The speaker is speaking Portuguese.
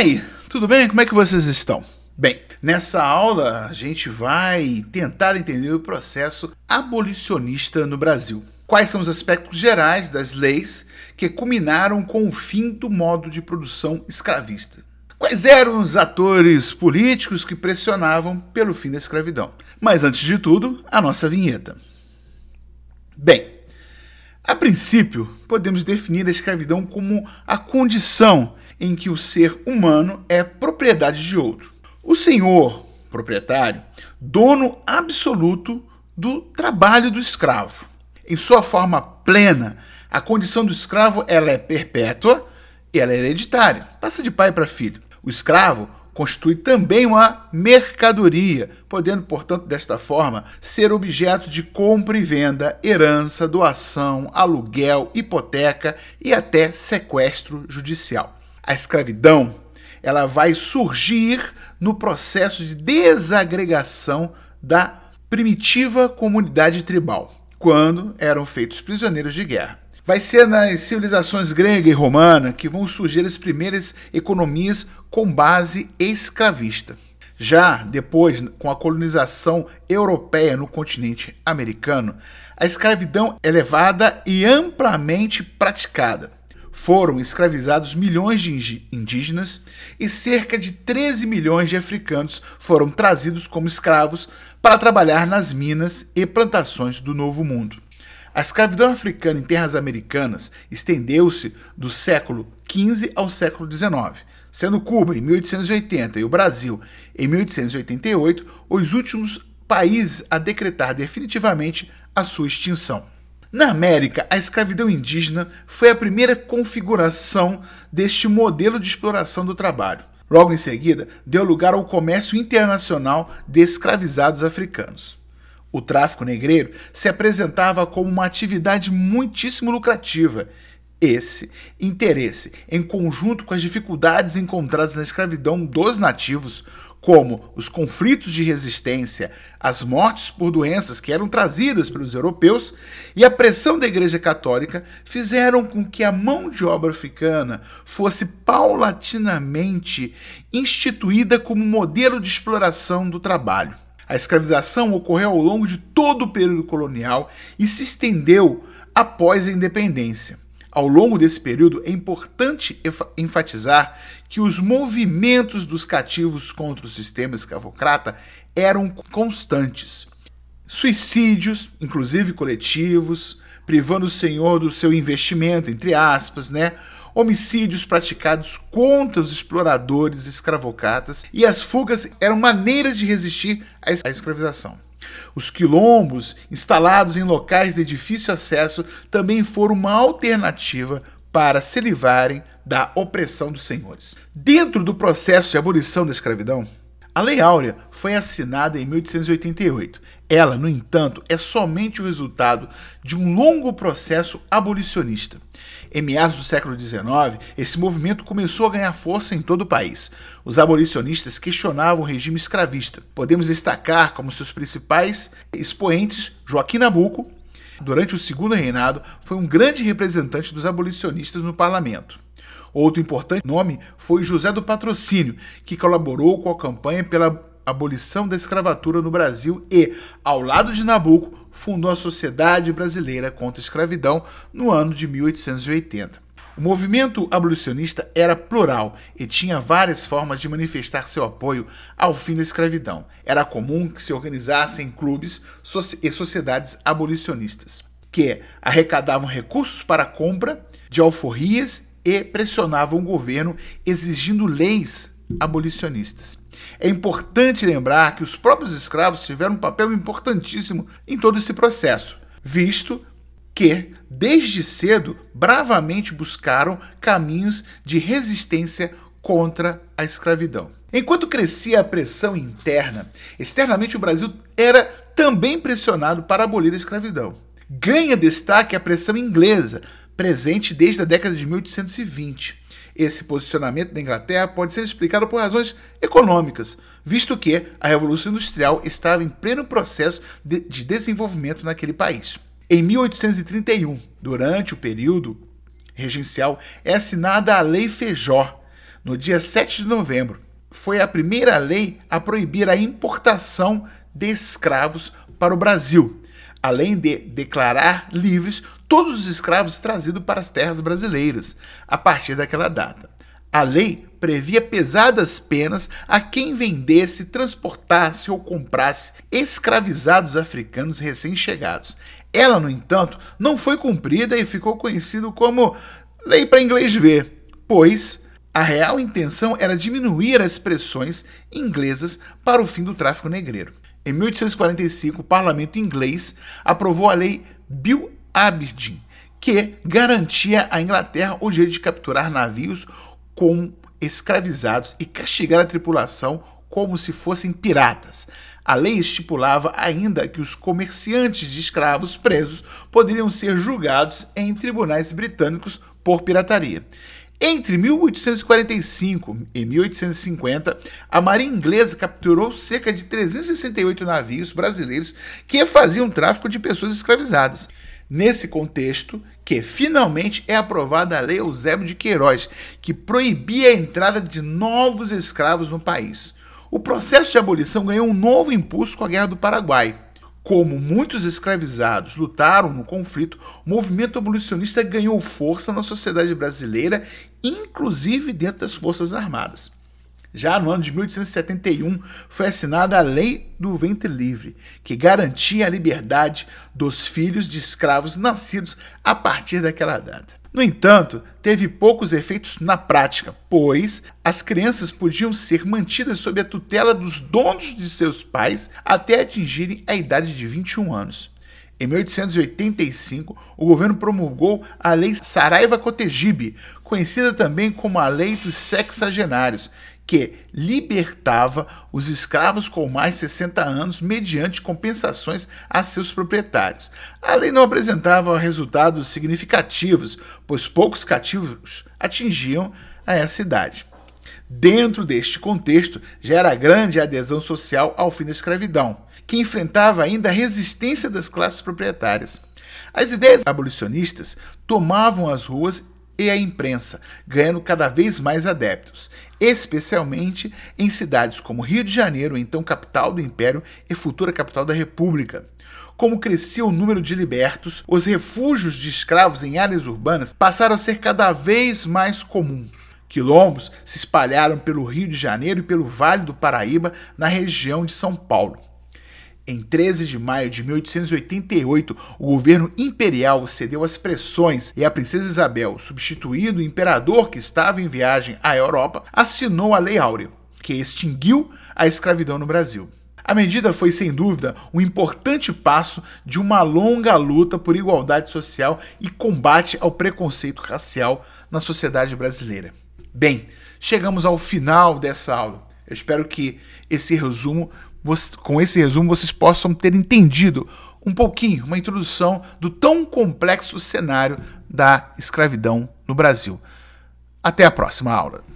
aí, tudo bem? Como é que vocês estão? Bem, nessa aula a gente vai tentar entender o processo abolicionista no Brasil. Quais são os aspectos gerais das leis que culminaram com o fim do modo de produção escravista? Quais eram os atores políticos que pressionavam pelo fim da escravidão? Mas antes de tudo, a nossa vinheta. Bem, a princípio, podemos definir a escravidão como a condição em que o ser humano é propriedade de outro. O senhor, proprietário, dono absoluto do trabalho do escravo. Em sua forma plena, a condição do escravo ela é perpétua e ela é hereditária, passa de pai para filho. O escravo constitui também uma mercadoria, podendo, portanto, desta forma, ser objeto de compra e venda, herança, doação, aluguel, hipoteca e até sequestro judicial. A escravidão ela vai surgir no processo de desagregação da primitiva comunidade tribal, quando eram feitos prisioneiros de guerra. Vai ser nas civilizações grega e romana que vão surgir as primeiras economias com base escravista. Já depois, com a colonização europeia no continente americano, a escravidão é levada e amplamente praticada. Foram escravizados milhões de indígenas e cerca de 13 milhões de africanos foram trazidos como escravos para trabalhar nas minas e plantações do Novo Mundo. A escravidão africana em terras americanas estendeu-se do século XV ao século XIX, sendo Cuba em 1880 e o Brasil em 1888 os últimos países a decretar definitivamente a sua extinção. Na América, a escravidão indígena foi a primeira configuração deste modelo de exploração do trabalho. Logo em seguida, deu lugar ao comércio internacional de escravizados africanos. O tráfico negreiro se apresentava como uma atividade muitíssimo lucrativa. Esse interesse, em conjunto com as dificuldades encontradas na escravidão dos nativos, como os conflitos de resistência, as mortes por doenças que eram trazidas pelos europeus e a pressão da Igreja Católica, fizeram com que a mão de obra africana fosse paulatinamente instituída como modelo de exploração do trabalho. A escravização ocorreu ao longo de todo o período colonial e se estendeu após a independência. Ao longo desse período, é importante enfatizar que os movimentos dos cativos contra o sistema escravocrata eram constantes. Suicídios, inclusive coletivos, privando o senhor do seu investimento, entre aspas, né? homicídios praticados contra os exploradores escravocratas e as fugas eram maneiras de resistir à escravização. Os quilombos, instalados em locais de difícil acesso, também foram uma alternativa para se livrarem da opressão dos senhores. Dentro do processo de abolição da escravidão, a Lei Áurea foi assinada em 1888. Ela, no entanto, é somente o resultado de um longo processo abolicionista. Em meados do século XIX, esse movimento começou a ganhar força em todo o país. Os abolicionistas questionavam o regime escravista. Podemos destacar como seus principais expoentes Joaquim Nabuco, durante o segundo reinado, foi um grande representante dos abolicionistas no parlamento. Outro importante nome foi José do Patrocínio, que colaborou com a campanha pela abolição da escravatura no Brasil e, ao lado de Nabucco, fundou a Sociedade Brasileira contra a Escravidão no ano de 1880. O movimento abolicionista era plural e tinha várias formas de manifestar seu apoio ao fim da escravidão. Era comum que se organizassem clubes e sociedades abolicionistas, que arrecadavam recursos para a compra de alforrias e pressionavam o governo exigindo leis abolicionistas. É importante lembrar que os próprios escravos tiveram um papel importantíssimo em todo esse processo, visto que, desde cedo, bravamente buscaram caminhos de resistência contra a escravidão. Enquanto crescia a pressão interna, externamente o Brasil era também pressionado para abolir a escravidão. Ganha destaque a pressão inglesa, presente desde a década de 1820. Esse posicionamento da Inglaterra pode ser explicado por razões econômicas, visto que a Revolução Industrial estava em pleno processo de, de desenvolvimento naquele país. Em 1831, durante o período regencial, é assinada a Lei Feijó, no dia 7 de novembro. Foi a primeira lei a proibir a importação de escravos para o Brasil, além de declarar livres todos os escravos trazidos para as terras brasileiras a partir daquela data. A lei previa pesadas penas a quem vendesse, transportasse ou comprasse escravizados africanos recém-chegados. Ela, no entanto, não foi cumprida e ficou conhecido como Lei para Inglês Ver, pois a real intenção era diminuir as pressões inglesas para o fim do tráfico negreiro. Em 1845, o parlamento inglês aprovou a Lei Bill Aberdeen, que garantia à Inglaterra o direito de capturar navios com escravizados e castigar a tripulação como se fossem piratas. A lei estipulava ainda que os comerciantes de escravos presos poderiam ser julgados em tribunais britânicos por pirataria. Entre 1845 e 1850, a Marinha Inglesa capturou cerca de 368 navios brasileiros que faziam tráfico de pessoas escravizadas. Nesse contexto, que finalmente é aprovada a Lei Eusébio de Queiroz, que proibia a entrada de novos escravos no país. O processo de abolição ganhou um novo impulso com a Guerra do Paraguai. Como muitos escravizados lutaram no conflito, o movimento abolicionista ganhou força na sociedade brasileira, inclusive dentro das Forças Armadas. Já no ano de 1871 foi assinada a Lei do Ventre Livre, que garantia a liberdade dos filhos de escravos nascidos a partir daquela data. No entanto, teve poucos efeitos na prática, pois as crianças podiam ser mantidas sob a tutela dos donos de seus pais até atingirem a idade de 21 anos. Em 1885, o governo promulgou a Lei Saraiva-Cotegibe, conhecida também como a Lei dos Sexagenários, que libertava os escravos com mais de 60 anos mediante compensações a seus proprietários. A lei não apresentava resultados significativos, pois poucos cativos atingiam a essa idade. Dentro deste contexto, já era grande a adesão social ao fim da escravidão, que enfrentava ainda a resistência das classes proprietárias. As ideias abolicionistas tomavam as ruas e a imprensa, ganhando cada vez mais adeptos, especialmente em cidades como Rio de Janeiro, então capital do Império e futura capital da República. Como crescia o número de libertos, os refúgios de escravos em áreas urbanas passaram a ser cada vez mais comuns. Quilombos se espalharam pelo Rio de Janeiro e pelo Vale do Paraíba, na região de São Paulo. Em 13 de maio de 1888, o governo imperial cedeu às pressões e a princesa Isabel, substituindo o imperador que estava em viagem à Europa, assinou a Lei Áurea, que extinguiu a escravidão no Brasil. A medida foi, sem dúvida, um importante passo de uma longa luta por igualdade social e combate ao preconceito racial na sociedade brasileira. Bem, chegamos ao final dessa aula. Eu espero que esse resumo com esse resumo vocês possam ter entendido um pouquinho, uma introdução do tão complexo cenário da escravidão no Brasil. Até a próxima aula.